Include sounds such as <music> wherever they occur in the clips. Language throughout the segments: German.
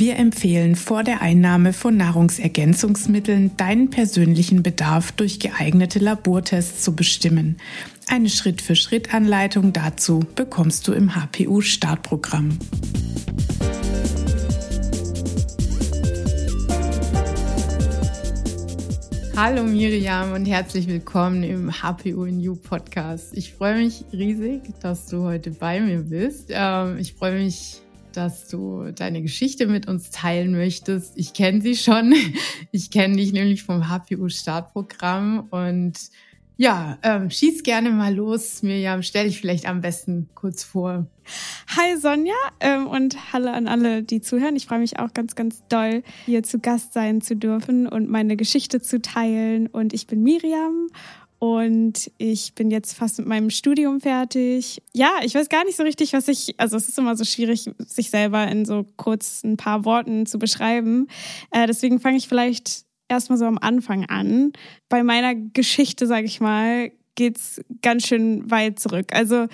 Wir empfehlen vor der Einnahme von Nahrungsergänzungsmitteln deinen persönlichen Bedarf durch geeignete Labortests zu bestimmen. Eine Schritt-für-Schritt-Anleitung dazu bekommst du im HPU-Startprogramm. Hallo Miriam und herzlich willkommen im HPU New Podcast. Ich freue mich riesig, dass du heute bei mir bist. Ähm, ich freue mich, dass du deine Geschichte mit uns teilen möchtest. Ich kenne sie schon. <laughs> Ich kenne dich nämlich vom HPU Startprogramm und ja, ähm, schieß gerne mal los, Mirjam. Stell dich vielleicht am besten kurz vor. Hi Sonja ähm, und hallo an alle, die zuhören. Ich freue mich auch ganz, ganz doll, hier zu Gast sein zu dürfen und meine Geschichte zu teilen. Und ich bin Miriam und ich bin jetzt fast mit meinem Studium fertig. Ja, ich weiß gar nicht so richtig, was ich, also es ist immer so schwierig, sich selber in so kurz ein paar Worten zu beschreiben. Äh, deswegen fange ich vielleicht erstmal so am Anfang an. Bei meiner Geschichte, sage ich mal, geht's ganz schön weit zurück. Also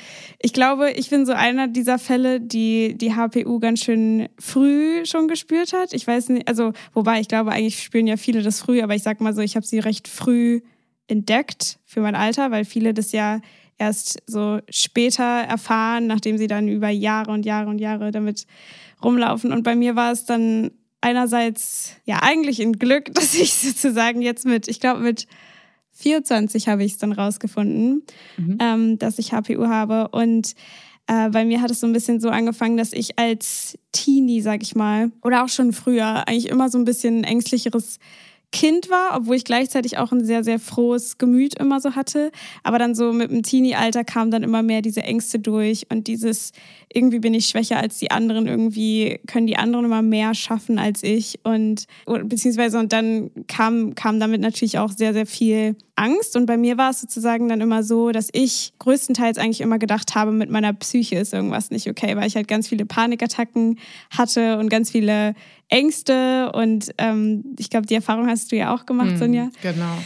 ich glaube, ich bin so einer dieser Fälle, die die HPU ganz schön früh schon gespürt hat. Ich weiß nicht, also wobei ich glaube, eigentlich spüren ja viele das früh, aber ich sag mal so, ich habe sie recht früh entdeckt für mein Alter, weil viele das ja erst so später erfahren, nachdem sie dann über Jahre und Jahre und Jahre damit rumlaufen. Und bei mir war es dann einerseits ja eigentlich ein Glück, <laughs> dass ich sozusagen jetzt mit, ich glaube mit 24 habe ich es dann rausgefunden, mhm. ähm, dass ich HPU habe. Und äh, bei mir hat es so ein bisschen so angefangen, dass ich als Teenie, sag ich mal, oder auch schon früher eigentlich immer so ein bisschen ängstlicheres Kind war, obwohl ich gleichzeitig auch ein sehr, sehr frohes Gemüt immer so hatte. Aber dann so mit dem Teenie-Alter kam dann immer mehr diese Ängste durch und dieses, irgendwie bin ich schwächer als die anderen, irgendwie können die anderen immer mehr schaffen als ich. Und beziehungsweise und dann kam, kam damit natürlich auch sehr, sehr viel Angst. Und bei mir war es sozusagen dann immer so, dass ich größtenteils eigentlich immer gedacht habe, mit meiner Psyche ist irgendwas nicht okay, weil ich halt ganz viele Panikattacken hatte und ganz viele Ängste. Und ähm, ich glaube, die Erfahrung hast du ja auch gemacht, hm, Sonja. Genau.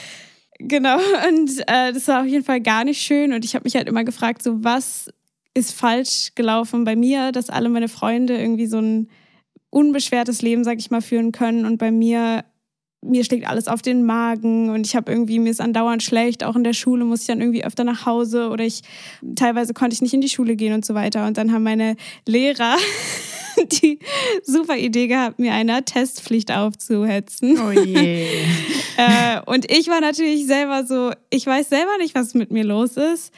Genau. <laughs> Und äh, das war auf jeden Fall gar nicht schön. Und ich habe mich halt immer gefragt, so was ist falsch gelaufen bei mir, dass alle meine Freunde irgendwie so ein unbeschwertes Leben, sag ich mal, führen können und bei mir mir schlägt alles auf den Magen und ich habe irgendwie, mir ist andauernd schlecht, auch in der Schule muss ich dann irgendwie öfter nach Hause oder ich, teilweise konnte ich nicht in die Schule gehen und so weiter. Und dann haben meine Lehrer <laughs> <laughs> die super Idee gehabt, mir eine Testpflicht aufzuhetzen. Oh <laughs> je. äh, und ich war natürlich selber so, ich weiß selber nicht, was mit mir los ist.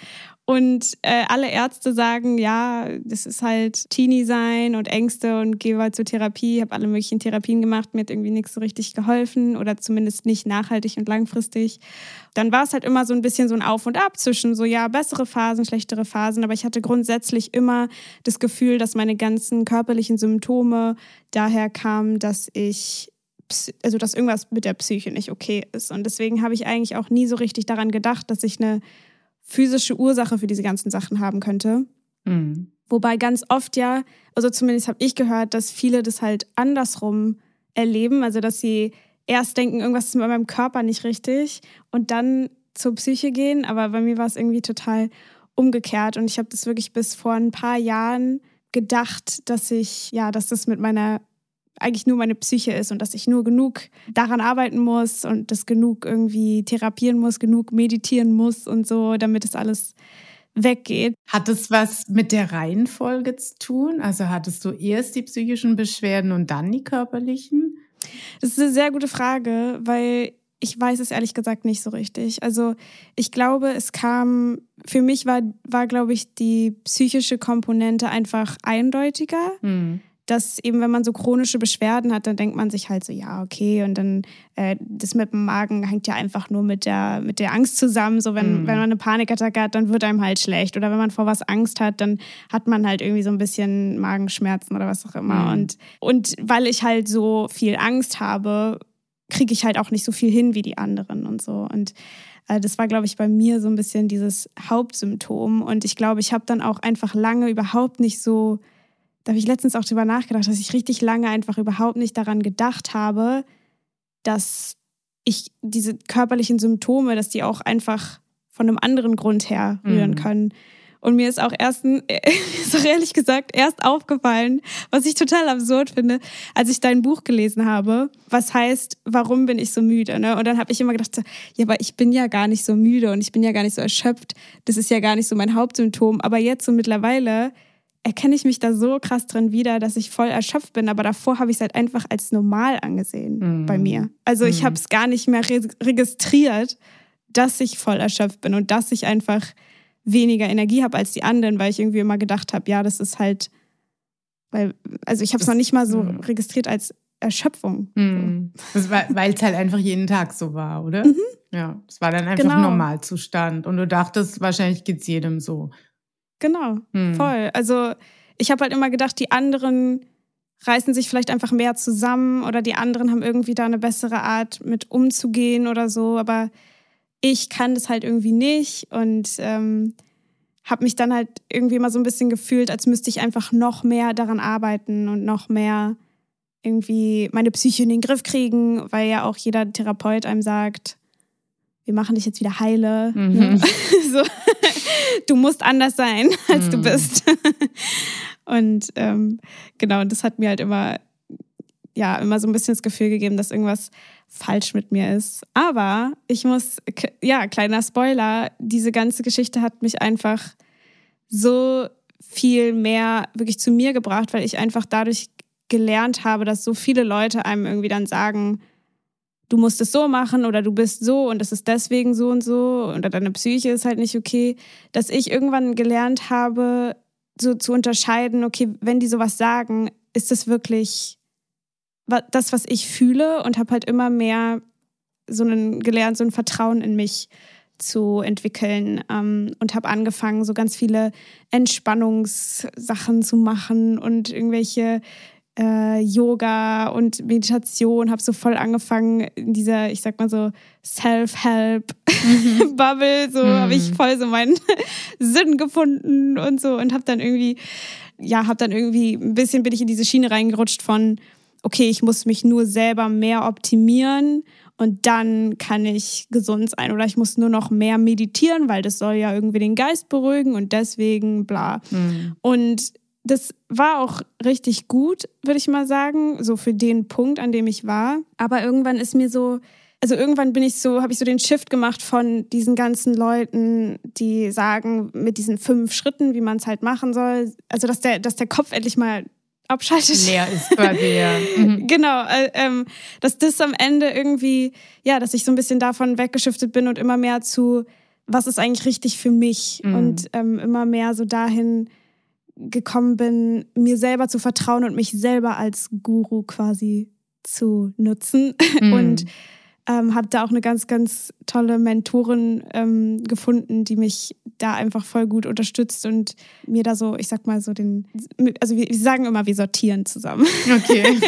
Und äh, alle Ärzte sagen, ja, das ist halt Teenie sein und Ängste und gehe mal zur Therapie. habe alle möglichen Therapien gemacht, mir hat irgendwie nichts so richtig geholfen oder zumindest nicht nachhaltig und langfristig. Dann war es halt immer so ein bisschen so ein Auf und Ab zwischen so, ja, bessere Phasen, schlechtere Phasen. Aber ich hatte grundsätzlich immer das Gefühl, dass meine ganzen körperlichen Symptome daher kamen, dass ich also dass irgendwas mit der Psyche nicht okay ist. Und deswegen habe ich eigentlich auch nie so richtig daran gedacht, dass ich eine physische Ursache für diese ganzen Sachen haben könnte. Mhm. Wobei ganz oft ja, also zumindest habe ich gehört, dass viele das halt andersrum erleben, also dass sie erst denken, irgendwas ist mit meinem Körper nicht richtig und dann zur Psyche gehen, aber bei mir war es irgendwie total umgekehrt und ich habe das wirklich bis vor ein paar Jahren gedacht, dass ich ja, dass das mit meiner eigentlich nur meine Psyche ist und dass ich nur genug daran arbeiten muss und das genug irgendwie therapieren muss, genug meditieren muss und so, damit es alles weggeht. Hat es was mit der Reihenfolge zu tun? Also hattest du erst die psychischen Beschwerden und dann die körperlichen? Das ist eine sehr gute Frage, weil ich weiß es ehrlich gesagt nicht so richtig. Also ich glaube, es kam, für mich war, war glaube ich, die psychische Komponente einfach eindeutiger. Mhm dass eben, wenn man so chronische Beschwerden hat, dann denkt man sich halt so, ja, okay, und dann äh, das mit dem Magen hängt ja einfach nur mit der, mit der Angst zusammen. So, wenn, mhm. wenn man eine Panikattacke hat, dann wird einem halt schlecht. Oder wenn man vor was Angst hat, dann hat man halt irgendwie so ein bisschen Magenschmerzen oder was auch immer. Mhm. Und, und weil ich halt so viel Angst habe, kriege ich halt auch nicht so viel hin wie die anderen und so. Und äh, das war, glaube ich, bei mir so ein bisschen dieses Hauptsymptom. Und ich glaube, ich habe dann auch einfach lange überhaupt nicht so da habe ich letztens auch drüber nachgedacht, dass ich richtig lange einfach überhaupt nicht daran gedacht habe, dass ich diese körperlichen Symptome, dass die auch einfach von einem anderen Grund her rühren mhm. können. Und mir ist auch erst, <laughs> ist auch ehrlich gesagt, erst aufgefallen, was ich total absurd finde, als ich dein Buch gelesen habe, was heißt, warum bin ich so müde? Ne? Und dann habe ich immer gedacht, ja, aber ich bin ja gar nicht so müde und ich bin ja gar nicht so erschöpft. Das ist ja gar nicht so mein Hauptsymptom. Aber jetzt so mittlerweile erkenne ich mich da so krass drin wieder, dass ich voll erschöpft bin. Aber davor habe ich es halt einfach als normal angesehen mm. bei mir. Also ich mm. habe es gar nicht mehr re registriert, dass ich voll erschöpft bin und dass ich einfach weniger Energie habe als die anderen, weil ich irgendwie immer gedacht habe, ja, das ist halt, weil, also ich habe es noch nicht mal so mm. registriert als Erschöpfung. Mm. Weil es halt einfach jeden Tag so war, oder? Mhm. Ja, es war dann einfach genau. Normalzustand. Und du dachtest, wahrscheinlich geht es jedem so. Genau, hm. voll. Also ich habe halt immer gedacht, die anderen reißen sich vielleicht einfach mehr zusammen oder die anderen haben irgendwie da eine bessere Art mit umzugehen oder so, aber ich kann das halt irgendwie nicht und ähm, habe mich dann halt irgendwie immer so ein bisschen gefühlt, als müsste ich einfach noch mehr daran arbeiten und noch mehr irgendwie meine Psyche in den Griff kriegen, weil ja auch jeder Therapeut einem sagt, wir machen dich jetzt wieder heile. Mhm. Ne? <laughs> so, du musst anders sein, als mhm. du bist. <laughs> und ähm, genau, das hat mir halt immer, ja, immer so ein bisschen das Gefühl gegeben, dass irgendwas falsch mit mir ist. Aber ich muss, ja, kleiner Spoiler, diese ganze Geschichte hat mich einfach so viel mehr wirklich zu mir gebracht, weil ich einfach dadurch gelernt habe, dass so viele Leute einem irgendwie dann sagen, du musst es so machen oder du bist so und es ist deswegen so und so oder deine Psyche ist halt nicht okay, dass ich irgendwann gelernt habe, so zu unterscheiden, okay, wenn die sowas sagen, ist das wirklich das, was ich fühle und habe halt immer mehr so einen gelernt, so ein Vertrauen in mich zu entwickeln ähm, und habe angefangen, so ganz viele Entspannungssachen zu machen und irgendwelche äh, Yoga und Meditation, habe so voll angefangen in dieser, ich sag mal so, Self-Help-Bubble, <laughs> so mhm. habe ich voll so meinen <laughs> Sinn gefunden und so und habe dann irgendwie, ja, habe dann irgendwie, ein bisschen bin ich in diese Schiene reingerutscht von, okay, ich muss mich nur selber mehr optimieren und dann kann ich gesund sein oder ich muss nur noch mehr meditieren, weil das soll ja irgendwie den Geist beruhigen und deswegen bla. Mhm. Und das war auch richtig gut, würde ich mal sagen, so für den Punkt, an dem ich war. Aber irgendwann ist mir so, also irgendwann bin ich so, habe ich so den Shift gemacht von diesen ganzen Leuten, die sagen, mit diesen fünf Schritten, wie man es halt machen soll. Also, dass der, dass der Kopf endlich mal abschaltet. Leer ist <laughs> quasi, ja. Mhm. Genau, äh, ähm, dass das am Ende irgendwie, ja, dass ich so ein bisschen davon weggeschiftet bin und immer mehr zu, was ist eigentlich richtig für mich mhm. und ähm, immer mehr so dahin, gekommen bin, mir selber zu vertrauen und mich selber als Guru quasi zu nutzen. <laughs> Mhm. Und ähm, habe da auch eine ganz, ganz tolle Mentorin ähm, gefunden, die mich da einfach voll gut unterstützt und mir da so, ich sag mal so den, also wir, wir sagen immer, wir sortieren zusammen. Okay. <laughs>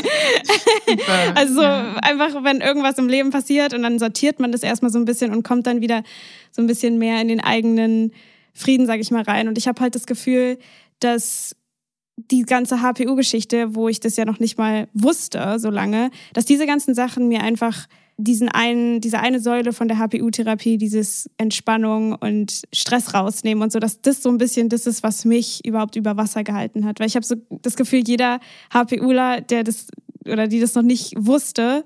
also ja. einfach, wenn irgendwas im Leben passiert und dann sortiert man das erstmal so ein bisschen und kommt dann wieder so ein bisschen mehr in den eigenen Frieden, sage ich mal, rein. Und ich habe halt das Gefühl, dass die ganze HPU-Geschichte, wo ich das ja noch nicht mal wusste so lange, dass diese ganzen Sachen mir einfach diesen einen, diese eine Säule von der HPU-Therapie, dieses Entspannung und Stress rausnehmen und so, dass das so ein bisschen das ist, was mich überhaupt über Wasser gehalten hat. Weil ich habe so das Gefühl, jeder HPUler, der das oder die das noch nicht wusste,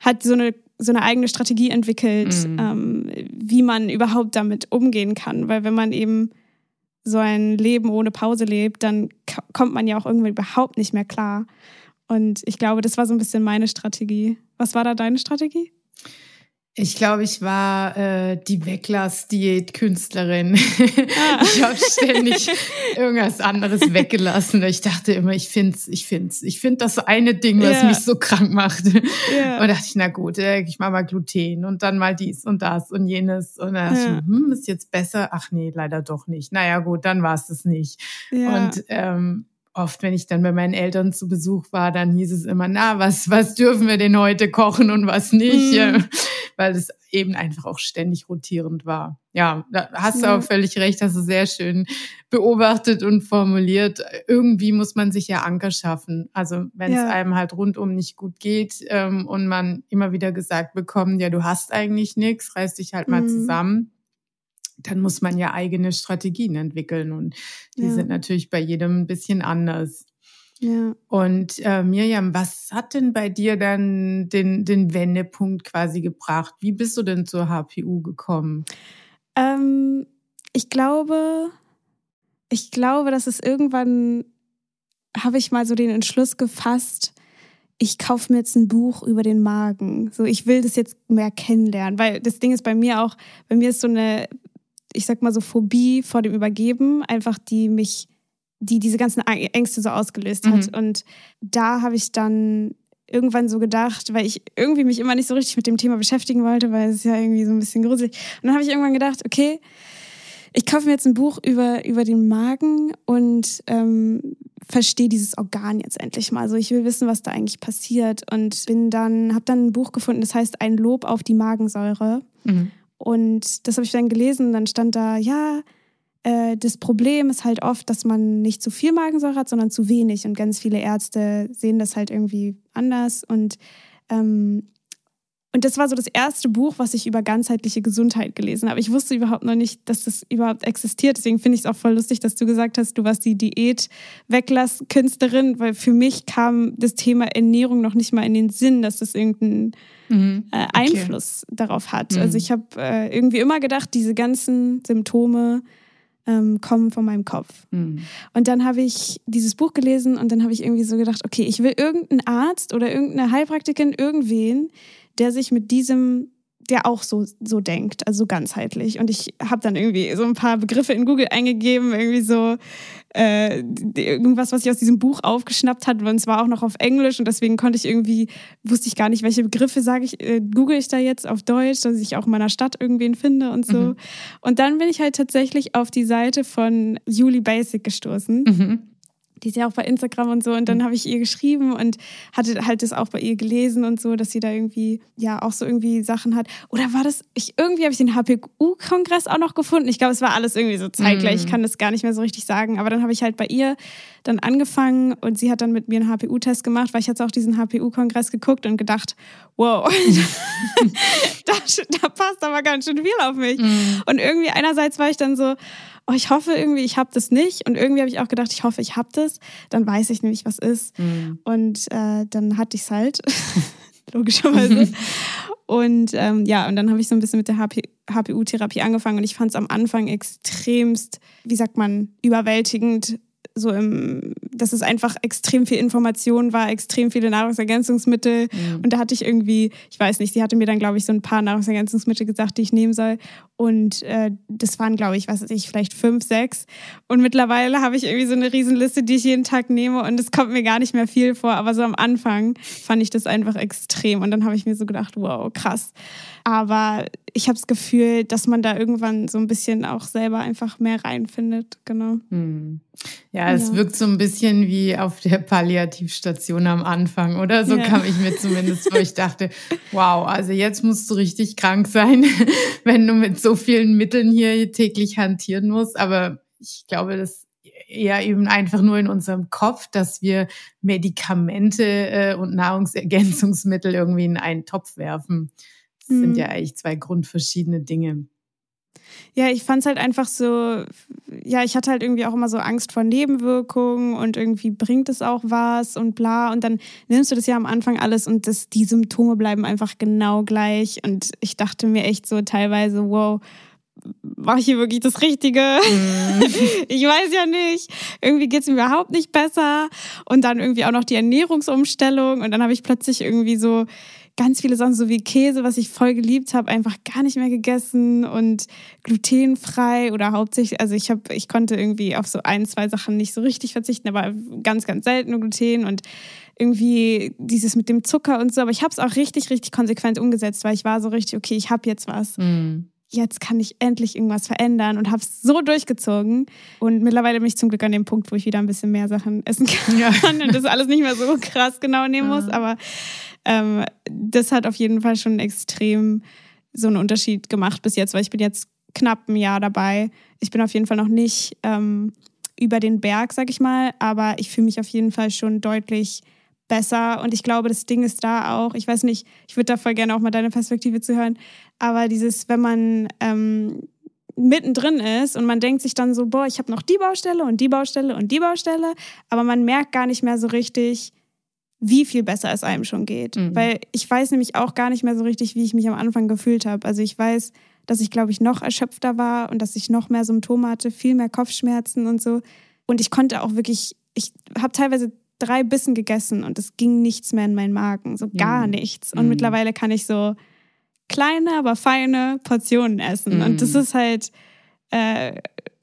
hat so eine so eine eigene Strategie entwickelt, mhm. ähm, wie man überhaupt damit umgehen kann. Weil wenn man eben so ein Leben ohne Pause lebt, dann kommt man ja auch irgendwie überhaupt nicht mehr klar. Und ich glaube, das war so ein bisschen meine Strategie. Was war da deine Strategie? Ich glaube, ich war äh, die Weglass-Diät-Künstlerin. Ah. ich habe ständig <laughs> irgendwas anderes weggelassen. Ich dachte immer, ich find's, ich find's, ich finde das eine Ding, was yeah. mich so krank macht. Yeah. Und dachte ich, na gut, ich mache mal Gluten und dann mal dies und das und jenes. Und dann dachte ja. ich, hm, ist jetzt besser? Ach nee, leider doch nicht. Naja, gut, dann war es das nicht. Ja. Und ähm, oft, wenn ich dann bei meinen Eltern zu Besuch war, dann hieß es immer, na, was, was dürfen wir denn heute kochen und was nicht, mhm. Weil es eben einfach auch ständig rotierend war. Ja, da hast du ja. auch völlig recht, hast du sehr schön beobachtet und formuliert. Irgendwie muss man sich ja Anker schaffen. Also wenn ja. es einem halt rundum nicht gut geht ähm, und man immer wieder gesagt bekommt, ja, du hast eigentlich nichts, reiß dich halt mal mhm. zusammen dann muss man ja eigene Strategien entwickeln und die ja. sind natürlich bei jedem ein bisschen anders. Ja. Und äh, Mirjam, was hat denn bei dir dann den, den Wendepunkt quasi gebracht? Wie bist du denn zur HPU gekommen? Ähm, ich glaube, ich glaube, dass es irgendwann habe ich mal so den Entschluss gefasst, ich kaufe mir jetzt ein Buch über den Magen. So, ich will das jetzt mehr kennenlernen, weil das Ding ist bei mir auch, bei mir ist so eine ich sag mal so Phobie vor dem Übergeben, einfach die mich, die diese ganzen Ängste so ausgelöst hat. Mhm. Und da habe ich dann irgendwann so gedacht, weil ich irgendwie mich immer nicht so richtig mit dem Thema beschäftigen wollte, weil es ja irgendwie so ein bisschen gruselig. Und dann habe ich irgendwann gedacht, okay, ich kaufe mir jetzt ein Buch über, über den Magen und ähm, verstehe dieses Organ jetzt endlich mal. Also ich will wissen, was da eigentlich passiert und bin dann, habe dann ein Buch gefunden, das heißt Ein Lob auf die Magensäure. Mhm. Und das habe ich dann gelesen. Dann stand da, ja, äh, das Problem ist halt oft, dass man nicht zu viel Magensäure hat, sondern zu wenig. Und ganz viele Ärzte sehen das halt irgendwie anders. Und ähm, und das war so das erste Buch, was ich über ganzheitliche Gesundheit gelesen habe. Ich wusste überhaupt noch nicht, dass das überhaupt existiert. Deswegen finde ich es auch voll lustig, dass du gesagt hast, du warst die Diät-Weglass-Künstlerin, weil für mich kam das Thema Ernährung noch nicht mal in den Sinn, dass das irgendeinen mhm. äh, Einfluss okay. darauf hat. Mhm. Also ich habe äh, irgendwie immer gedacht, diese ganzen Symptome ähm, kommen von meinem Kopf. Mhm. Und dann habe ich dieses Buch gelesen und dann habe ich irgendwie so gedacht, okay, ich will irgendeinen Arzt oder irgendeine Heilpraktikerin, irgendwen, der sich mit diesem der auch so, so denkt, also ganzheitlich. Und ich habe dann irgendwie so ein paar Begriffe in Google eingegeben, irgendwie so äh, irgendwas, was ich aus diesem Buch aufgeschnappt hat. Und es war auch noch auf Englisch und deswegen konnte ich irgendwie, wusste ich gar nicht, welche Begriffe sage ich, äh, google ich da jetzt auf Deutsch, dass ich auch in meiner Stadt irgendwen finde und so. Mhm. Und dann bin ich halt tatsächlich auf die Seite von Julie Basic gestoßen. Mhm die ist ja auch bei Instagram und so. Und dann mhm. habe ich ihr geschrieben und hatte halt das auch bei ihr gelesen und so, dass sie da irgendwie, ja, auch so irgendwie Sachen hat. Oder war das, ich, irgendwie habe ich den HPU-Kongress auch noch gefunden. Ich glaube, es war alles irgendwie so zeitgleich. Mhm. Ich kann das gar nicht mehr so richtig sagen. Aber dann habe ich halt bei ihr dann angefangen und sie hat dann mit mir einen HPU-Test gemacht, weil ich jetzt auch diesen HPU-Kongress geguckt und gedacht, wow, <laughs> <laughs> da, da, passt aber ganz schön viel auf mich. Mhm. Und irgendwie einerseits war ich dann so, oh, ich hoffe irgendwie, ich habe das nicht. Und irgendwie habe ich auch gedacht, ich hoffe, ich habe das. Dann weiß ich nämlich, was ist. Mhm. Und äh, dann hatte ich es halt, <laughs> logischerweise. und ähm, ja, und dann habe ich so ein bisschen mit der HPU-Therapie angefangen. Und ich fand es am Anfang extremst, wie sagt man, überwältigend, so im, dass es einfach extrem viel Information war, extrem viele Nahrungsergänzungsmittel. Mhm. Und da hatte ich irgendwie, ich weiß nicht, sie hatte mir dann, glaube ich, so ein paar Nahrungsergänzungsmittel gesagt, die ich nehmen soll. Und äh, das waren, glaube ich, was weiß ich, vielleicht fünf, sechs. Und mittlerweile habe ich irgendwie so eine Riesenliste, die ich jeden Tag nehme. Und es kommt mir gar nicht mehr viel vor. Aber so am Anfang fand ich das einfach extrem. Und dann habe ich mir so gedacht, wow, krass. Aber ich habe das Gefühl, dass man da irgendwann so ein bisschen auch selber einfach mehr reinfindet. Genau. Hm. Ja, es ja. wirkt so ein bisschen wie auf der Palliativstation am Anfang, oder? So ja. kam ich mir zumindest vor. Ich dachte, wow, also jetzt musst du richtig krank sein, <laughs> wenn du mit so vielen Mitteln hier täglich hantieren musst. Aber ich glaube, das eher eben einfach nur in unserem Kopf, dass wir Medikamente äh, und Nahrungsergänzungsmittel irgendwie in einen Topf werfen. Das mhm. sind ja eigentlich zwei grundverschiedene Dinge. Ja, ich fand es halt einfach so, ja, ich hatte halt irgendwie auch immer so Angst vor Nebenwirkungen und irgendwie bringt es auch was und bla. Und dann nimmst du das ja am Anfang alles und das, die Symptome bleiben einfach genau gleich. Und ich dachte mir echt so teilweise, wow, mache ich hier wirklich das Richtige? Mm. <laughs> ich weiß ja nicht. Irgendwie geht es mir überhaupt nicht besser. Und dann irgendwie auch noch die Ernährungsumstellung. Und dann habe ich plötzlich irgendwie so ganz viele Sachen, so wie Käse, was ich voll geliebt habe, einfach gar nicht mehr gegessen und glutenfrei oder hauptsächlich, also ich habe, ich konnte irgendwie auf so ein, zwei Sachen nicht so richtig verzichten, aber ganz, ganz selten Gluten und irgendwie dieses mit dem Zucker und so. Aber ich habe es auch richtig, richtig konsequent umgesetzt, weil ich war so richtig, okay, ich habe jetzt was. Mhm jetzt kann ich endlich irgendwas verändern und habe es so durchgezogen. Und mittlerweile bin ich zum Glück an dem Punkt, wo ich wieder ein bisschen mehr Sachen essen <laughs> kann ja. und das alles nicht mehr so krass genau nehmen muss. Aber ähm, das hat auf jeden Fall schon extrem so einen Unterschied gemacht bis jetzt, weil ich bin jetzt knapp ein Jahr dabei. Ich bin auf jeden Fall noch nicht ähm, über den Berg, sag ich mal, aber ich fühle mich auf jeden Fall schon deutlich besser. Und ich glaube, das Ding ist da auch, ich weiß nicht, ich würde da voll gerne auch mal deine Perspektive zu hören, aber dieses, wenn man ähm, mittendrin ist und man denkt sich dann so, boah, ich habe noch die Baustelle und die Baustelle und die Baustelle, aber man merkt gar nicht mehr so richtig, wie viel besser es einem schon geht. Mhm. Weil ich weiß nämlich auch gar nicht mehr so richtig, wie ich mich am Anfang gefühlt habe. Also ich weiß, dass ich, glaube ich, noch erschöpfter war und dass ich noch mehr Symptome hatte, viel mehr Kopfschmerzen und so. Und ich konnte auch wirklich, ich habe teilweise drei Bissen gegessen und es ging nichts mehr in meinen Magen, so gar mm. nichts. Und mm. mittlerweile kann ich so kleine, aber feine Portionen essen. Und das ist halt äh,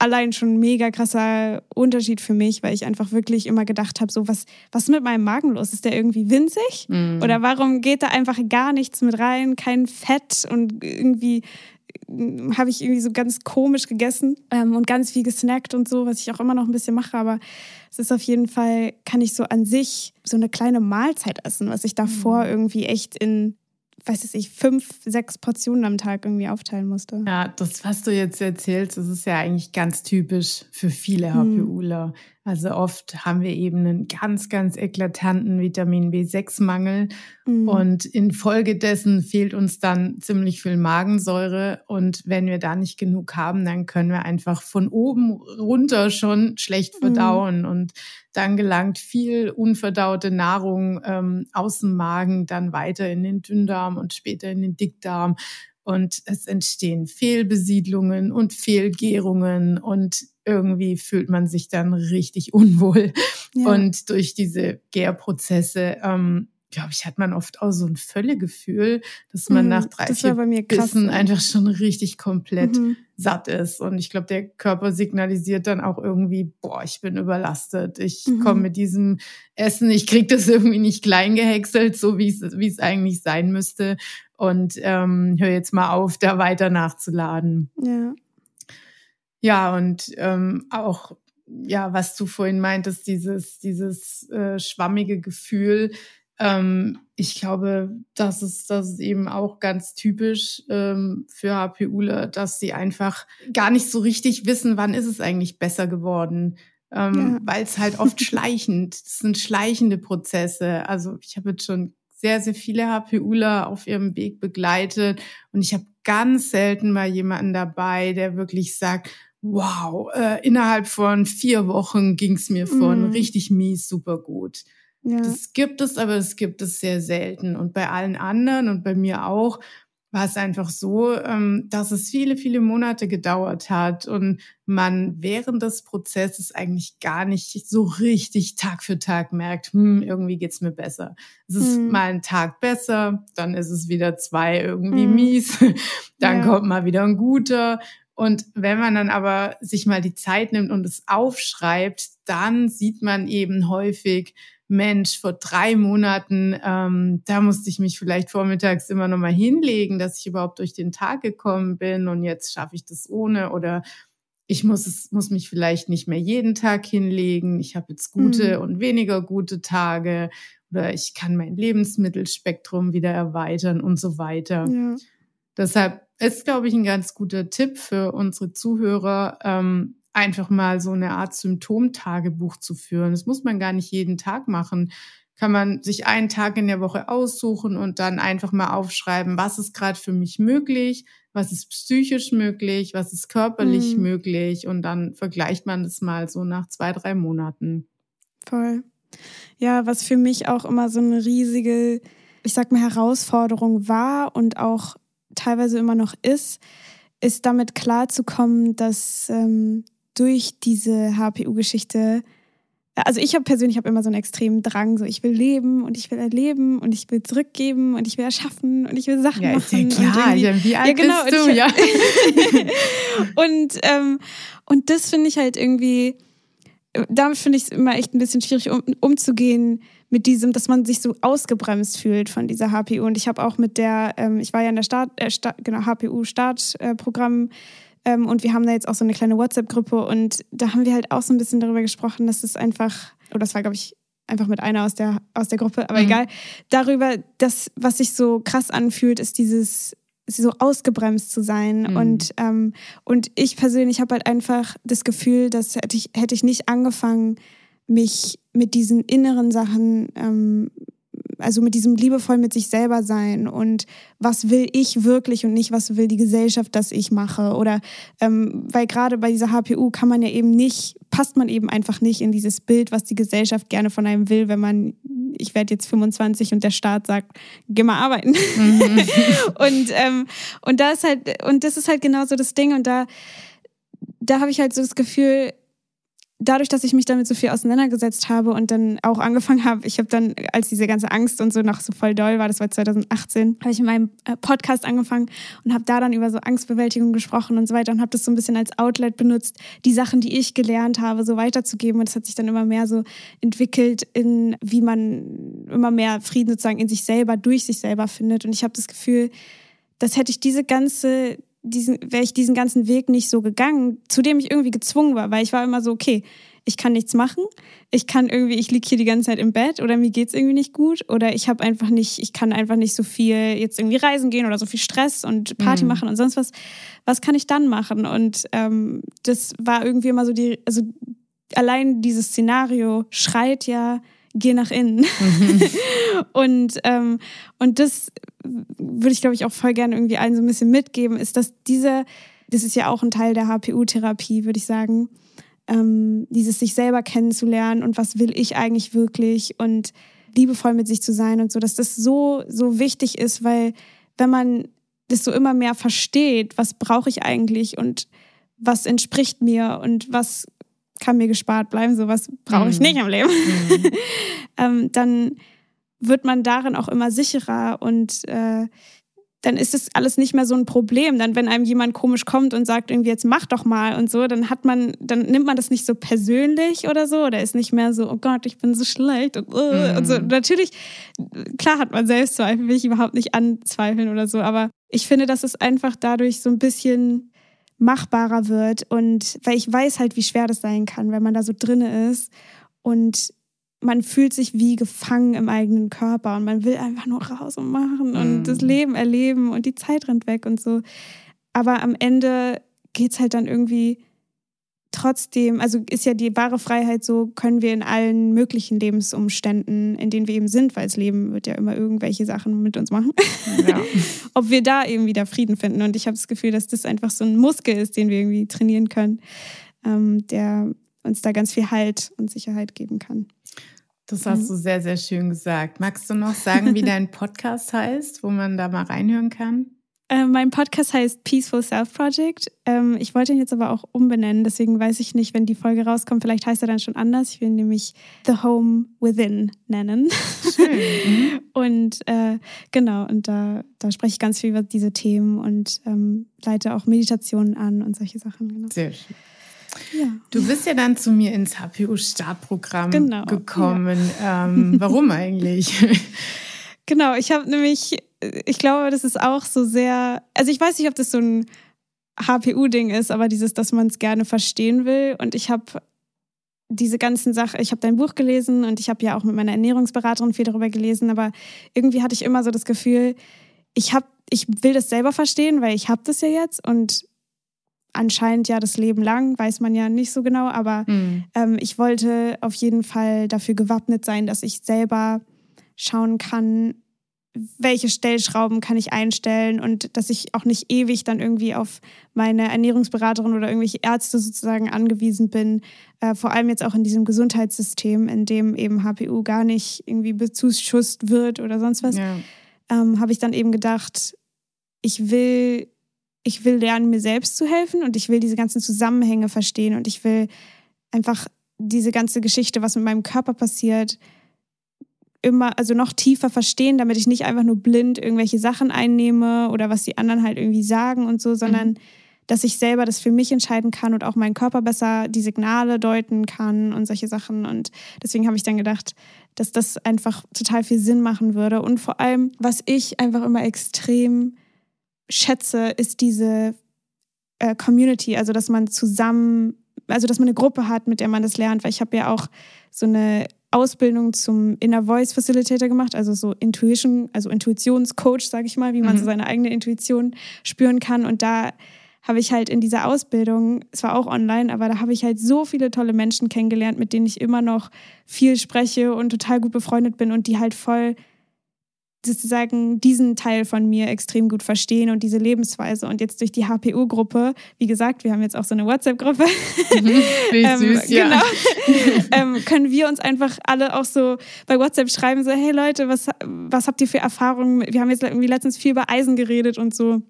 allein schon ein mega krasser Unterschied für mich, weil ich einfach wirklich immer gedacht habe, so was, was ist mit meinem Magen los? Ist der irgendwie winzig? Mm. Oder warum geht da einfach gar nichts mit rein? Kein Fett und irgendwie habe ich irgendwie so ganz komisch gegessen ähm, und ganz viel gesnackt und so, was ich auch immer noch ein bisschen mache. Aber es ist auf jeden Fall, kann ich so an sich so eine kleine Mahlzeit essen, was ich davor mhm. irgendwie echt in weiß ich, fünf, sechs Portionen am Tag irgendwie aufteilen musste. Ja, das, was du jetzt erzählst, das ist ja eigentlich ganz typisch für viele HPUler. Mhm. Also oft haben wir eben einen ganz, ganz eklatanten Vitamin B6-Mangel mhm. und infolgedessen fehlt uns dann ziemlich viel Magensäure und wenn wir da nicht genug haben, dann können wir einfach von oben runter schon schlecht mhm. verdauen mhm. und dann gelangt viel unverdaute Nahrung ähm, aus dem Magen dann weiter in den Dünndarm und später in den Dickdarm und es entstehen Fehlbesiedlungen und Fehlgärungen und irgendwie fühlt man sich dann richtig unwohl. Ja. Und durch diese Gärprozesse, ähm, glaube ich, hat man oft auch so ein Völlegefühl, dass man mhm, nach drei, vier Bissen einfach schon richtig komplett mhm. satt ist. Und ich glaube, der Körper signalisiert dann auch irgendwie, boah, ich bin überlastet. Ich mhm. komme mit diesem Essen, ich kriege das irgendwie nicht klein gehäckselt, so wie es eigentlich sein müsste. Und ähm, höre jetzt mal auf, da weiter nachzuladen. Ja. Ja, und ähm, auch, ja, was du vorhin meintest, dieses, dieses äh, schwammige Gefühl, ähm, ich glaube, das ist, das ist eben auch ganz typisch ähm, für HPUler, dass sie einfach gar nicht so richtig wissen, wann ist es eigentlich besser geworden. Ähm, ja. Weil es halt oft <laughs> schleichend, das sind schleichende Prozesse. Also ich habe jetzt schon sehr, sehr viele HPUler auf ihrem Weg begleitet und ich habe ganz selten mal jemanden dabei, der wirklich sagt, wow, äh, innerhalb von vier Wochen ging es mir von mm. richtig mies super gut. Ja. Das gibt es, aber es gibt es sehr selten. Und bei allen anderen und bei mir auch war es einfach so, ähm, dass es viele, viele Monate gedauert hat und man während des Prozesses eigentlich gar nicht so richtig Tag für Tag merkt, hm, irgendwie geht's mir besser. Es ist hm. mal ein Tag besser, dann ist es wieder zwei irgendwie hm. mies, <laughs> dann ja. kommt mal wieder ein guter und wenn man dann aber sich mal die Zeit nimmt und es aufschreibt, dann sieht man eben häufig, Mensch, vor drei Monaten, ähm, da musste ich mich vielleicht vormittags immer noch mal hinlegen, dass ich überhaupt durch den Tag gekommen bin und jetzt schaffe ich das ohne oder ich muss es muss mich vielleicht nicht mehr jeden Tag hinlegen. Ich habe jetzt gute mhm. und weniger gute Tage oder ich kann mein Lebensmittelspektrum wieder erweitern und so weiter. Ja. Deshalb ist, glaube ich, ein ganz guter Tipp für unsere Zuhörer, ähm, einfach mal so eine Art Symptomtagebuch zu führen. Das muss man gar nicht jeden Tag machen. Kann man sich einen Tag in der Woche aussuchen und dann einfach mal aufschreiben, was ist gerade für mich möglich, was ist psychisch möglich, was ist körperlich mhm. möglich und dann vergleicht man das mal so nach zwei, drei Monaten. Voll. Ja, was für mich auch immer so eine riesige, ich sag mal, Herausforderung war und auch teilweise immer noch ist, ist damit klarzukommen, dass ähm, durch diese HPU-Geschichte also ich habe persönlich hab immer so einen extremen Drang, so ich will leben und ich will erleben und ich will zurückgeben und ich will erschaffen und ich will Sachen ja, machen. Ja klar, ja, wie alt ja, genau, bist du? Und, ja. <laughs> und, ähm, und das finde ich halt irgendwie, damit finde ich es immer echt ein bisschen schwierig, um, umzugehen mit diesem, dass man sich so ausgebremst fühlt von dieser HPU. Und ich habe auch mit der, ähm, ich war ja in der Start, äh, Start genau, HPU-Startprogramm. Äh, ähm, und wir haben da jetzt auch so eine kleine WhatsApp-Gruppe und da haben wir halt auch so ein bisschen darüber gesprochen, dass es einfach, oder das war, glaube ich, einfach mit einer aus der, aus der Gruppe, aber mhm. egal, darüber, dass, was sich so krass anfühlt, ist dieses so ausgebremst zu sein. Mhm. Und, ähm, und ich persönlich habe halt einfach das Gefühl, dass hätte ich, hätte ich nicht angefangen, mich mit diesen inneren Sachen ähm, also mit diesem liebevoll mit sich selber sein und was will ich wirklich und nicht, was will die Gesellschaft, dass ich mache. Oder ähm, weil gerade bei dieser HPU kann man ja eben nicht, passt man eben einfach nicht in dieses Bild, was die Gesellschaft gerne von einem will, wenn man, ich werde jetzt 25 und der Staat sagt, geh mal arbeiten. Mhm. <laughs> und, ähm, und da ist halt, und das ist halt genauso das Ding. Und da, da habe ich halt so das Gefühl, dadurch, dass ich mich damit so viel auseinandergesetzt habe und dann auch angefangen habe, ich habe dann, als diese ganze Angst und so noch so voll doll war, das war 2018, habe ich in meinem äh, Podcast angefangen und habe da dann über so Angstbewältigung gesprochen und so weiter und habe das so ein bisschen als Outlet benutzt, die Sachen, die ich gelernt habe, so weiterzugeben. Und es hat sich dann immer mehr so entwickelt in, wie man immer mehr Frieden sozusagen in sich selber, durch sich selber findet. Und ich habe das Gefühl, dass hätte ich diese ganze diesen, wäre ich diesen ganzen Weg nicht so gegangen, zu dem ich irgendwie gezwungen war, weil ich war immer so, okay, ich kann nichts machen, ich kann irgendwie, ich liege hier die ganze Zeit im Bett oder mir geht's irgendwie nicht gut oder ich habe einfach nicht, ich kann einfach nicht so viel jetzt irgendwie reisen gehen oder so viel Stress und Party mhm. machen und sonst was. Was kann ich dann machen? Und ähm, das war irgendwie immer so die, also allein dieses Szenario schreit ja, geh nach innen. Mhm. <laughs> und, ähm, und das würde ich, glaube ich, auch voll gerne irgendwie allen so ein bisschen mitgeben, ist, dass diese, das ist ja auch ein Teil der HPU-Therapie, würde ich sagen, ähm, dieses sich selber kennenzulernen und was will ich eigentlich wirklich und liebevoll mit sich zu sein und so, dass das so, so wichtig ist, weil wenn man das so immer mehr versteht, was brauche ich eigentlich und was entspricht mir und was kann mir gespart bleiben, so was brauche ich mhm. nicht im Leben, mhm. <laughs> ähm, dann wird man darin auch immer sicherer und äh, dann ist es alles nicht mehr so ein Problem. Dann, wenn einem jemand komisch kommt und sagt, irgendwie jetzt mach doch mal und so, dann hat man, dann nimmt man das nicht so persönlich oder so, oder ist nicht mehr so, oh Gott, ich bin so schlecht und, uh, mm. und so. Mhm. Natürlich, klar hat man Selbstzweifel, will ich überhaupt nicht anzweifeln oder so, aber ich finde, dass es einfach dadurch so ein bisschen machbarer wird und weil ich weiß halt, wie schwer das sein kann, wenn man da so drinne ist und man fühlt sich wie gefangen im eigenen Körper und man will einfach nur raus und machen mm. und das Leben erleben und die Zeit rennt weg und so. Aber am Ende geht es halt dann irgendwie trotzdem, also ist ja die wahre Freiheit so, können wir in allen möglichen Lebensumständen, in denen wir eben sind, weil das Leben wird ja immer irgendwelche Sachen mit uns machen, ja. <laughs> ob wir da eben wieder Frieden finden. Und ich habe das Gefühl, dass das einfach so ein Muskel ist, den wir irgendwie trainieren können, ähm, der uns da ganz viel Halt und Sicherheit geben kann. Das hast mhm. du sehr, sehr schön gesagt. Magst du noch sagen, wie <laughs> dein Podcast heißt, wo man da mal reinhören kann? Äh, mein Podcast heißt Peaceful Self Project. Ähm, ich wollte ihn jetzt aber auch umbenennen, deswegen weiß ich nicht, wenn die Folge rauskommt, vielleicht heißt er dann schon anders. Ich will ihn nämlich The Home Within nennen. Schön. Mhm. <laughs> und äh, genau, und da, da spreche ich ganz viel über diese Themen und ähm, leite auch Meditationen an und solche Sachen. Genau. Sehr schön. Ja. Du bist ja dann zu mir ins HPU-Startprogramm genau, gekommen. Ja. Ähm, warum <laughs> eigentlich? genau, ich habe nämlich, ich glaube, das ist auch so sehr, also ich weiß nicht, ob das so ein HPU-Ding ist, aber dieses, dass man es gerne verstehen will. Und ich habe diese ganzen Sachen, ich habe dein Buch gelesen und ich habe ja auch mit meiner Ernährungsberaterin viel darüber gelesen, aber irgendwie hatte ich immer so das Gefühl, ich habe, ich will das selber verstehen, weil ich habe das ja jetzt und anscheinend ja das Leben lang, weiß man ja nicht so genau, aber mhm. ähm, ich wollte auf jeden Fall dafür gewappnet sein, dass ich selber schauen kann, welche Stellschrauben kann ich einstellen und dass ich auch nicht ewig dann irgendwie auf meine Ernährungsberaterin oder irgendwelche Ärzte sozusagen angewiesen bin. Äh, vor allem jetzt auch in diesem Gesundheitssystem, in dem eben HPU gar nicht irgendwie bezuschusst wird oder sonst was, ja. ähm, habe ich dann eben gedacht, ich will ich will lernen, mir selbst zu helfen und ich will diese ganzen Zusammenhänge verstehen und ich will einfach diese ganze Geschichte, was mit meinem Körper passiert, immer, also noch tiefer verstehen, damit ich nicht einfach nur blind irgendwelche Sachen einnehme oder was die anderen halt irgendwie sagen und so, sondern mhm. dass ich selber das für mich entscheiden kann und auch meinen Körper besser die Signale deuten kann und solche Sachen. Und deswegen habe ich dann gedacht, dass das einfach total viel Sinn machen würde. Und vor allem, was ich einfach immer extrem schätze, ist diese äh, Community, also dass man zusammen, also dass man eine Gruppe hat, mit der man das lernt, weil ich habe ja auch so eine Ausbildung zum Inner Voice Facilitator gemacht, also so Intuition, also Intuitionscoach, sage ich mal, wie man mhm. so seine eigene Intuition spüren kann. Und da habe ich halt in dieser Ausbildung, es war auch online, aber da habe ich halt so viele tolle Menschen kennengelernt, mit denen ich immer noch viel spreche und total gut befreundet bin und die halt voll sozusagen diesen Teil von mir extrem gut verstehen und diese Lebensweise. Und jetzt durch die HPU-Gruppe, wie gesagt, wir haben jetzt auch so eine WhatsApp-Gruppe. <laughs> Mhm, ähm, süß, ja. Genau. <laughs> ähm, können wir uns einfach alle auch so bei WhatsApp schreiben, so, hey Leute, was, was habt ihr für Erfahrungen? Wir haben jetzt irgendwie letztens viel über Eisen geredet und so.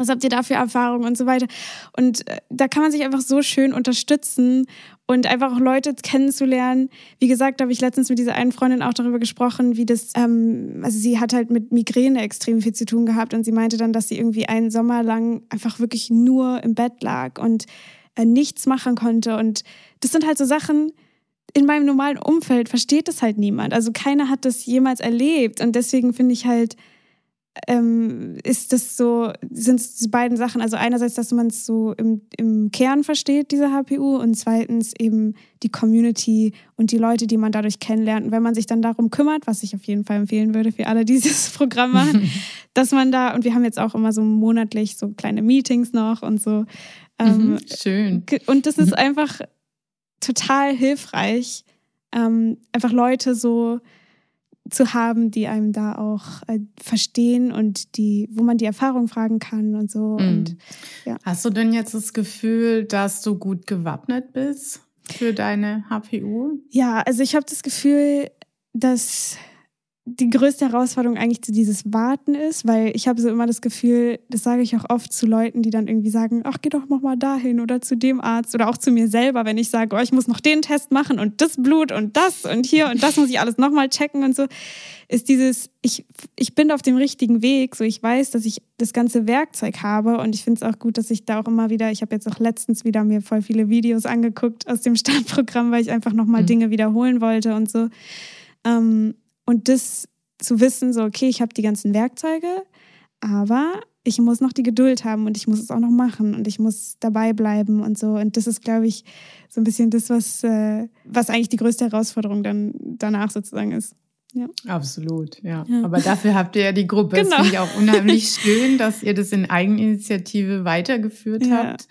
Was habt ihr da für Erfahrungen und so weiter? Und äh, da kann man sich einfach so schön unterstützen und einfach auch Leute kennenzulernen. Wie gesagt, habe ich letztens mit dieser einen Freundin auch darüber gesprochen, wie das, ähm, also sie hat halt mit Migräne extrem viel zu tun gehabt und sie meinte dann, dass sie irgendwie einen Sommer lang einfach wirklich nur im Bett lag und äh, nichts machen konnte. Und das sind halt so Sachen, in meinem normalen Umfeld versteht das halt niemand. Also keiner hat das jemals erlebt. Und deswegen finde ich halt, ähm, ist das so, sind es die beiden Sachen, also einerseits, dass man es so im, im Kern versteht, diese HPU, und zweitens eben die Community und die Leute, die man dadurch kennenlernt. Und wenn man sich dann darum kümmert, was ich auf jeden Fall empfehlen würde für alle, die <laughs> dieses Programm machen, <laughs> dass man da, und wir haben jetzt auch immer so monatlich so kleine Meetings noch und so. Ähm, mhm, schön. Und das ist einfach total hilfreich, ähm, einfach Leute so zu haben, die einem da auch äh, verstehen und die, wo man die Erfahrung fragen kann und so. Mhm. Und, ja. Hast du denn jetzt das Gefühl, dass du gut gewappnet bist für deine HPU? Ja, also ich habe das Gefühl, dass die größte Herausforderung eigentlich zu dieses Warten ist, weil ich habe so immer das Gefühl, das sage ich auch oft zu Leuten, die dann irgendwie sagen, ach, geh doch noch mal dahin oder zu dem Arzt oder auch zu mir selber, wenn ich sage, oh, ich muss noch den Test machen und das Blut und das und hier und das muss ich alles noch mal checken und so, ist dieses, ich, ich bin auf dem richtigen Weg, so ich weiß, dass ich das ganze Werkzeug habe und ich finde es auch gut, dass ich da auch immer wieder, ich habe jetzt auch letztens wieder mir voll viele Videos angeguckt aus dem Startprogramm, weil ich einfach noch mal mhm. Dinge wiederholen wollte und so. Ähm, und das zu wissen, so, okay, ich habe die ganzen Werkzeuge, aber ich muss noch die Geduld haben und ich muss es auch noch machen und ich muss dabei bleiben und so. Und das ist, glaube ich, so ein bisschen das, was, äh, was eigentlich die größte Herausforderung dann danach sozusagen ist. Ja. Absolut, ja. ja. Aber dafür habt ihr ja die Gruppe. Genau. Das finde ich auch unheimlich schön, dass ihr das in Eigeninitiative weitergeführt ja. habt,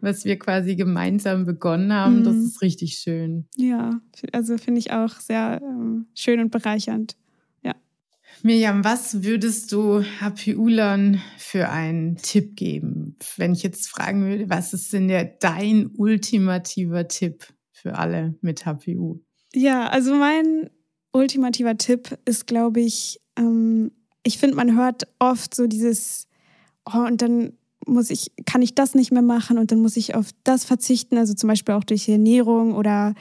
was wir quasi gemeinsam begonnen haben. Mhm. Das ist richtig schön. Ja, also finde ich auch sehr ähm, schön und bereichernd. Ja. Mirjam, was würdest du HPUlern für einen Tipp geben? Wenn ich jetzt fragen würde, was ist denn der dein ultimativer Tipp für alle mit HPU? Ja, also mein ultimativer Tipp ist, glaube ich, ähm, ich finde, man hört oft so dieses, oh, und dann muss ich, kann ich das nicht mehr machen und dann muss ich auf das verzichten, also zum Beispiel auch durch Ernährung oder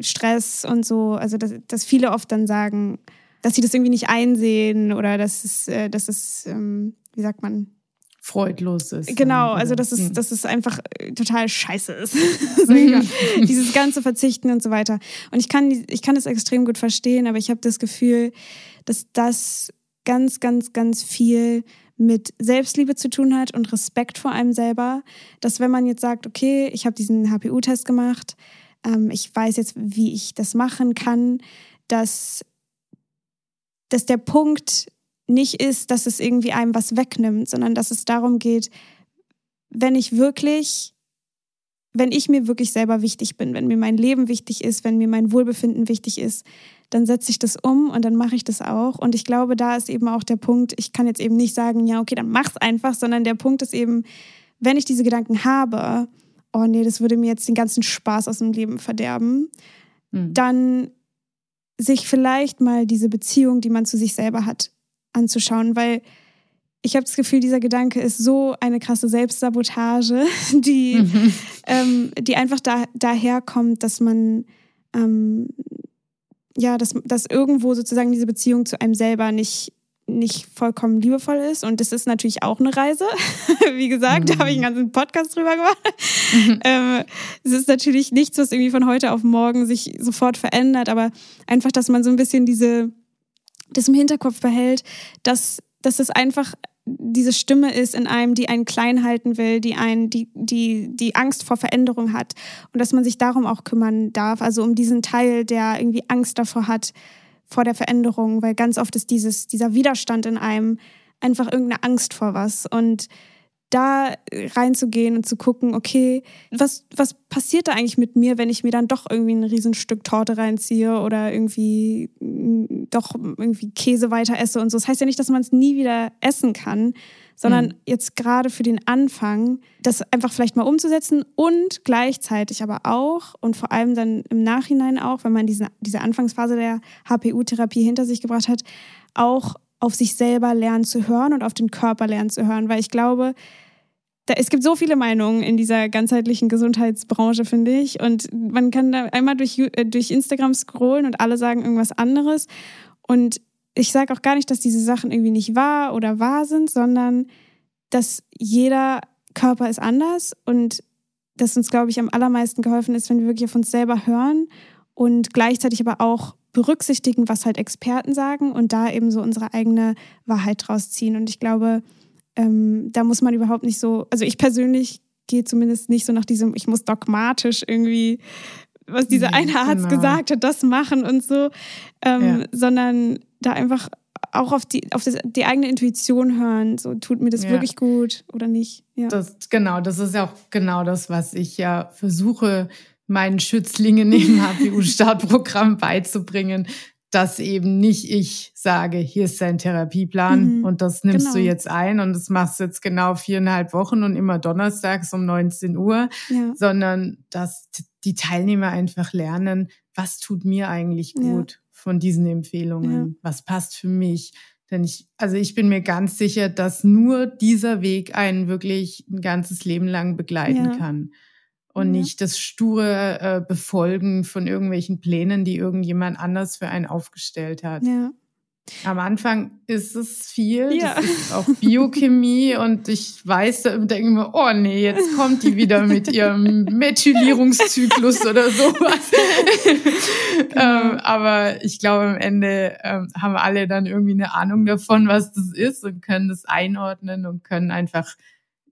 Stress und so. Also, dass, dass viele oft dann sagen, dass sie das irgendwie nicht einsehen oder dass es, äh, dass es ähm, wie sagt man, freudlos ist. Genau, also dass es, dass es einfach äh, total scheiße ist. <laughs> <laughs> dieses ganze Verzichten und so weiter. Und ich kann, ich kann das extrem gut verstehen, aber ich habe das Gefühl, dass das ganz, ganz, ganz viel mit Selbstliebe zu tun hat und Respekt vor einem selber. Dass wenn man jetzt sagt, okay, ich habe diesen HPU-Test gemacht, ähm, ich weiß jetzt, wie ich das machen kann, dass, dass der Punkt nicht ist, dass es irgendwie einem was wegnimmt, sondern dass es darum geht, wenn ich wirklich, wenn ich mir wirklich selber wichtig bin, wenn mir mein Leben wichtig ist, wenn mir mein Wohlbefinden wichtig ist, dann setze ich das um und dann mache ich das auch. Und ich glaube, da ist eben auch der Punkt, ich kann jetzt eben nicht sagen, ja, okay, dann mach's einfach, sondern der Punkt ist eben, wenn ich diese Gedanken habe, oh nee, das würde mir jetzt den ganzen Spaß aus dem Leben verderben, mhm. dann sich vielleicht mal diese Beziehung, die man zu sich selber hat, anzuschauen, weil ich habe das Gefühl, dieser Gedanke ist so eine krasse Selbstsabotage, <laughs> die, mhm. ähm, die einfach da, daherkommt, dass man ähm, ja, dass, dass irgendwo sozusagen diese Beziehung zu einem selber nicht, nicht vollkommen liebevoll ist. Und das ist natürlich auch eine Reise. <laughs> Wie gesagt, mhm. da habe ich einen ganzen Podcast drüber gemacht. Mhm. <laughs> Ähm, es ist natürlich nichts, was irgendwie von heute auf morgen sich sofort verändert, aber einfach, dass man so ein bisschen diese, das im Hinterkopf behält, dass, dass es einfach diese Stimme ist in einem, die einen klein halten will, die einen, die, die, die Angst vor Veränderung hat. Und dass man sich darum auch kümmern darf, also um diesen Teil, der irgendwie Angst davor hat, vor der Veränderung, weil ganz oft ist dieses, dieser Widerstand in einem einfach irgendeine Angst vor was. Und da reinzugehen und zu gucken, okay, was, was passiert da eigentlich mit mir, wenn ich mir dann doch irgendwie ein Riesenstück Torte reinziehe oder irgendwie mm, doch irgendwie Käse weiter esse und so. Das heißt ja nicht, dass man es nie wieder essen kann, sondern mhm. jetzt gerade für den Anfang, das einfach vielleicht mal umzusetzen und gleichzeitig aber auch und vor allem dann im Nachhinein auch, wenn man diese, diese Anfangsphase der HPU-Therapie hinter sich gebracht hat, auch auf sich selber lernen zu hören und auf den Körper lernen zu hören, weil ich glaube, da, es gibt so viele Meinungen in dieser ganzheitlichen Gesundheitsbranche, finde ich. Und man kann da einmal durch, äh, durch Instagram scrollen und alle sagen irgendwas anderes. Und ich sage auch gar nicht, dass diese Sachen irgendwie nicht wahr oder wahr sind, sondern dass jeder Körper ist anders und dass uns, glaube ich, am allermeisten geholfen ist, wenn wir wirklich auf uns selber hören und gleichzeitig aber auch berücksichtigen, was halt Experten sagen und da eben so unsere eigene Wahrheit draus ziehen. Und ich glaube, ähm, da muss man überhaupt nicht so, also ich persönlich gehe zumindest nicht so nach diesem, ich muss dogmatisch irgendwie, was dieser nee, eine Arzt genau. gesagt hat, das machen und so, ähm, ja. sondern da einfach auch auf die, auf das, die eigene Intuition hören. So, tut mir das ja. wirklich gut oder nicht? Ja. Das, genau, das ist ja auch genau das, was ich ja versuche, meinen Schützlingen im HPU-Startprogramm <laughs> beizubringen, dass eben nicht ich sage, hier ist dein Therapieplan mhm, und das nimmst genau. du jetzt ein und das machst du jetzt genau viereinhalb Wochen und immer donnerstags um 19 Uhr, ja. sondern dass die Teilnehmer einfach lernen, was tut mir eigentlich gut ja. von diesen Empfehlungen, ja. was passt für mich. Denn ich, also ich bin mir ganz sicher, dass nur dieser Weg einen wirklich ein ganzes Leben lang begleiten kann und mhm. nicht das sture äh, Befolgen von irgendwelchen Plänen, die irgendjemand anders für einen aufgestellt hat. Ja. Am Anfang ist es viel, ja. das ist auch Biochemie <laughs> und ich weiß, da denke mir, oh nee, jetzt kommt die wieder mit ihrem Methylierungszyklus oder sowas. <laughs> Genau. ähm, aber ich glaube, am Ende ähm, haben alle dann irgendwie eine Ahnung davon, was das ist und können das einordnen und können einfach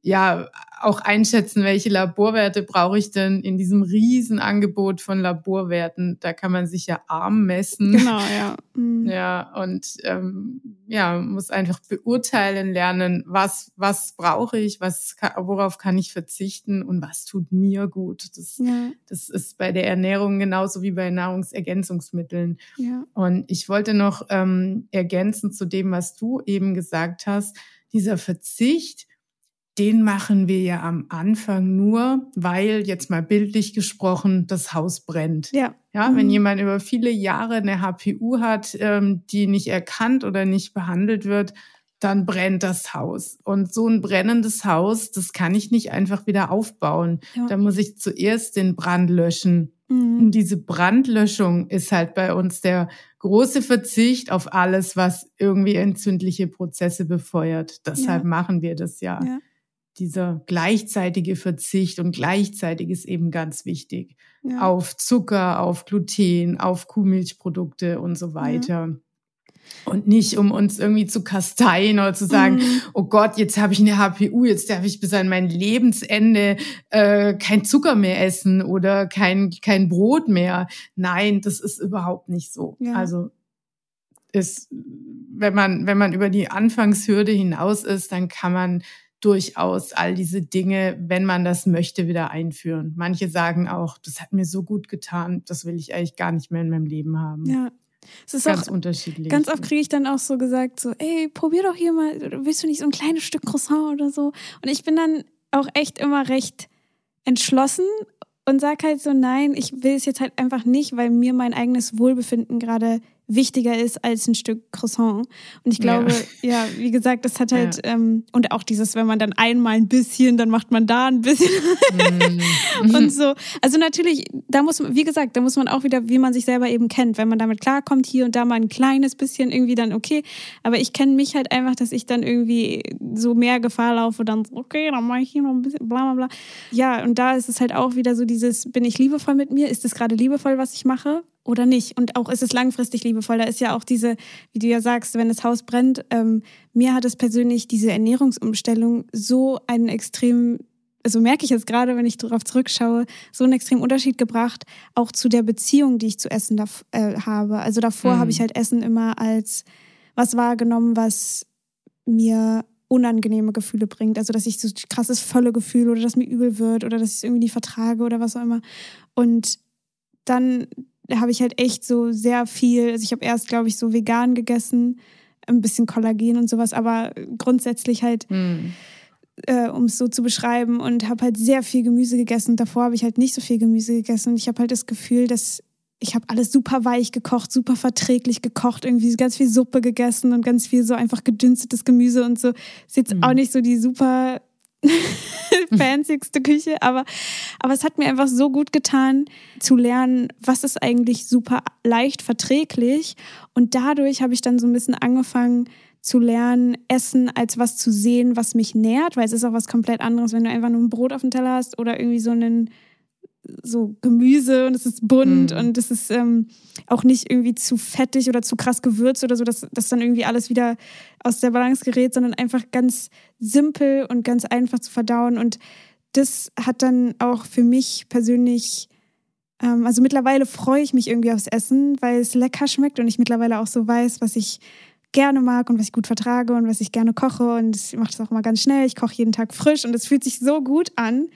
ja auch einschätzen, welche Laborwerte brauche ich denn in diesem Riesenangebot von Laborwerten. Da kann man sich ja arm messen. Genau, ja. Mhm. Ja, und ähm, ja, muss einfach beurteilen lernen, was, was brauche ich, was, worauf kann ich verzichten und was tut mir gut. Das, ja. das ist bei der Ernährung genauso wie bei Nahrungsergänzungsmitteln. Ja. Und ich wollte noch ähm, ergänzen zu dem, was du eben gesagt hast, dieser Verzicht, den machen wir ja am Anfang nur, weil jetzt mal bildlich gesprochen das Haus brennt. Ja. Ja, mhm. wenn jemand über viele Jahre eine HPU hat, ähm, die nicht erkannt oder nicht behandelt wird, dann brennt das Haus. Und so ein brennendes Haus, das kann ich nicht einfach wieder aufbauen. Ja. Da muss ich zuerst den Brand löschen. Mhm. Und diese Brandlöschung ist halt bei uns der große Verzicht auf alles, was irgendwie entzündliche Prozesse befeuert. Deshalb ja. machen wir das ja. ja dieser gleichzeitige Verzicht und gleichzeitig ist eben ganz wichtig ja. auf Zucker, auf Gluten, auf Kuhmilchprodukte und so weiter. Ja. Und nicht, um uns irgendwie zu kasteien oder zu sagen, mhm. oh Gott, jetzt habe ich eine HPU, jetzt darf ich bis an mein Lebensende äh, kein Zucker mehr essen oder kein, kein Brot mehr. Nein, das ist überhaupt nicht so. Ja. Also ist, wenn man, wenn man über die Anfangshürde hinaus ist, dann kann man durchaus all diese Dinge, wenn man das möchte, wieder einführen. Manche sagen auch, das hat mir so gut getan, das will ich eigentlich gar nicht mehr in meinem Leben haben. Ja. Es ist ganz auch, unterschiedlich. Ganz oft kriege ich dann auch so gesagt, so, ey, probier doch hier mal, willst du nicht so ein kleines Stück Croissant oder so? Und ich bin dann auch echt immer recht entschlossen und sag halt so, nein, ich will es jetzt halt einfach nicht, weil mir mein eigenes Wohlbefinden gerade wichtiger ist als ein Stück Croissant. Und ich glaube, ja, ja wie gesagt, das hat halt, ja. ähm, und auch dieses, wenn man dann einmal ein bisschen, dann macht man da ein bisschen mm. <laughs> und so. Also natürlich, da muss man, wie gesagt, da muss man auch wieder, wie man sich selber eben kennt. Wenn man damit klarkommt, hier und da mal ein kleines bisschen irgendwie dann okay. Aber ich kenne mich halt einfach, dass ich dann irgendwie so mehr Gefahr laufe, dann so, okay, dann mache ich hier noch ein bisschen, bla bla bla. Ja, und da ist es halt auch wieder so dieses, bin ich liebevoll mit mir? Ist es gerade liebevoll, was ich mache? Oder nicht. Und auch ist es langfristig liebevoll. Da ist ja auch diese, wie du ja sagst, wenn das Haus brennt, ähm, mir hat es persönlich diese Ernährungsumstellung so einen extrem, also merke ich jetzt gerade, wenn ich darauf zurückschaue, so einen extremen Unterschied gebracht, auch zu der Beziehung, die ich zu Essen da, äh, habe. Also davor mhm. habe ich halt Essen immer als was wahrgenommen, was mir unangenehme Gefühle bringt. Also dass ich so krasses volle Gefühl oder dass mir übel wird oder dass ich es irgendwie nicht vertrage oder was auch immer. Und dann habe ich halt echt so sehr viel, also ich habe erst, glaube ich, so vegan gegessen, ein bisschen Kollagen und sowas, aber grundsätzlich halt, mm. äh, um es so zu beschreiben, und habe halt sehr viel Gemüse gegessen. Davor habe ich halt nicht so viel Gemüse gegessen und ich habe halt das Gefühl, dass ich habe alles super weich gekocht, super verträglich gekocht, irgendwie ganz viel Suppe gegessen und ganz viel so einfach gedünstetes Gemüse und so. Ist jetzt mm. auch nicht so die super <laughs> <laughs> fancyste Küche, aber, aber es hat mir einfach so gut getan, zu lernen, was ist eigentlich super leicht verträglich. Und dadurch habe ich dann so ein bisschen angefangen zu lernen, Essen als was zu sehen, was mich nährt, weil es ist auch was komplett anderes, wenn du einfach nur ein Brot auf dem Teller hast oder irgendwie so einen so Gemüse und es ist bunt mm. und es ist ähm, auch nicht irgendwie zu fettig oder zu krass gewürzt oder so, dass das dann irgendwie alles wieder aus der Balance gerät, sondern einfach ganz simpel und ganz einfach zu verdauen. Und das hat dann auch für mich persönlich, ähm, also mittlerweile freue ich mich irgendwie aufs Essen, weil es lecker schmeckt und ich mittlerweile auch so weiß, was ich gerne mag und was ich gut vertrage und was ich gerne koche. Und ich mache das auch immer ganz schnell. Ich koche jeden Tag frisch und es fühlt sich so gut an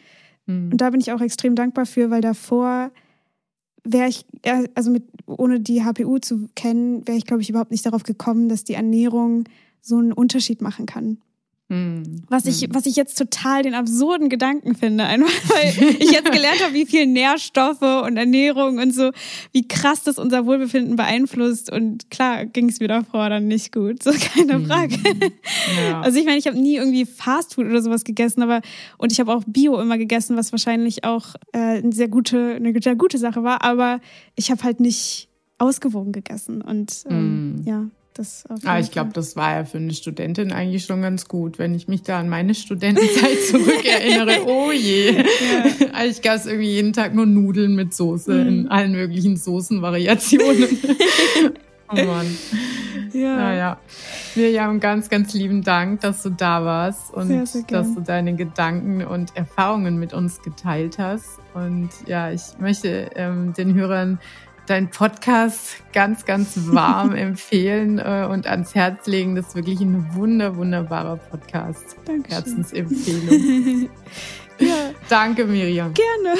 Mhm. Und da bin ich auch extrem dankbar für, weil davor wäre ich, also mit, ohne die HPU zu kennen, wäre ich, glaube ich, überhaupt nicht darauf gekommen, dass die Ernährung so einen Unterschied machen kann. Mhm. Was ich, mhm. was ich jetzt total den absurden Gedanken finde, einfach <laughs> weil ich jetzt gelernt habe, wie viel Nährstoffe und Ernährung und so, wie krass das unser Wohlbefinden beeinflusst. Und klar ging es mir davor dann nicht gut, so keine mhm. Frage. Ja. Also ich meine, ich habe nie irgendwie Fastfood oder sowas gegessen, aber und ich habe auch Bio immer gegessen, was wahrscheinlich auch äh, eine sehr gute, eine sehr gute Sache war, aber ich habe halt nicht ausgewogen gegessen und ähm, ja. Das ah, ich glaube, das war ja für eine Studentin eigentlich schon ganz gut, wenn ich mich da an meine Studentenzeit <laughs> zurückerinnere. <laughs> oh je. Ja. Eigentlich gab es irgendwie jeden Tag nur Nudeln mit Soße mhm. in allen möglichen Soßenvariationen. <laughs> oh Mann. Ja. Naja. Miriam, ganz, ganz lieben Dank, dass du da warst und sehr, sehr dass du deine Gedanken und Erfahrungen mit uns geteilt hast. Und ja, ich möchte ähm, den Hörern deinen Podcast ganz, ganz warm <laughs> empfehlen äh, und ans Herz legen. Das ist wirklich ein wunder, wunderbarer Podcast. Dankeschön. Herzensempfehlung. <laughs> ja. Danke, Miriam. Gerne.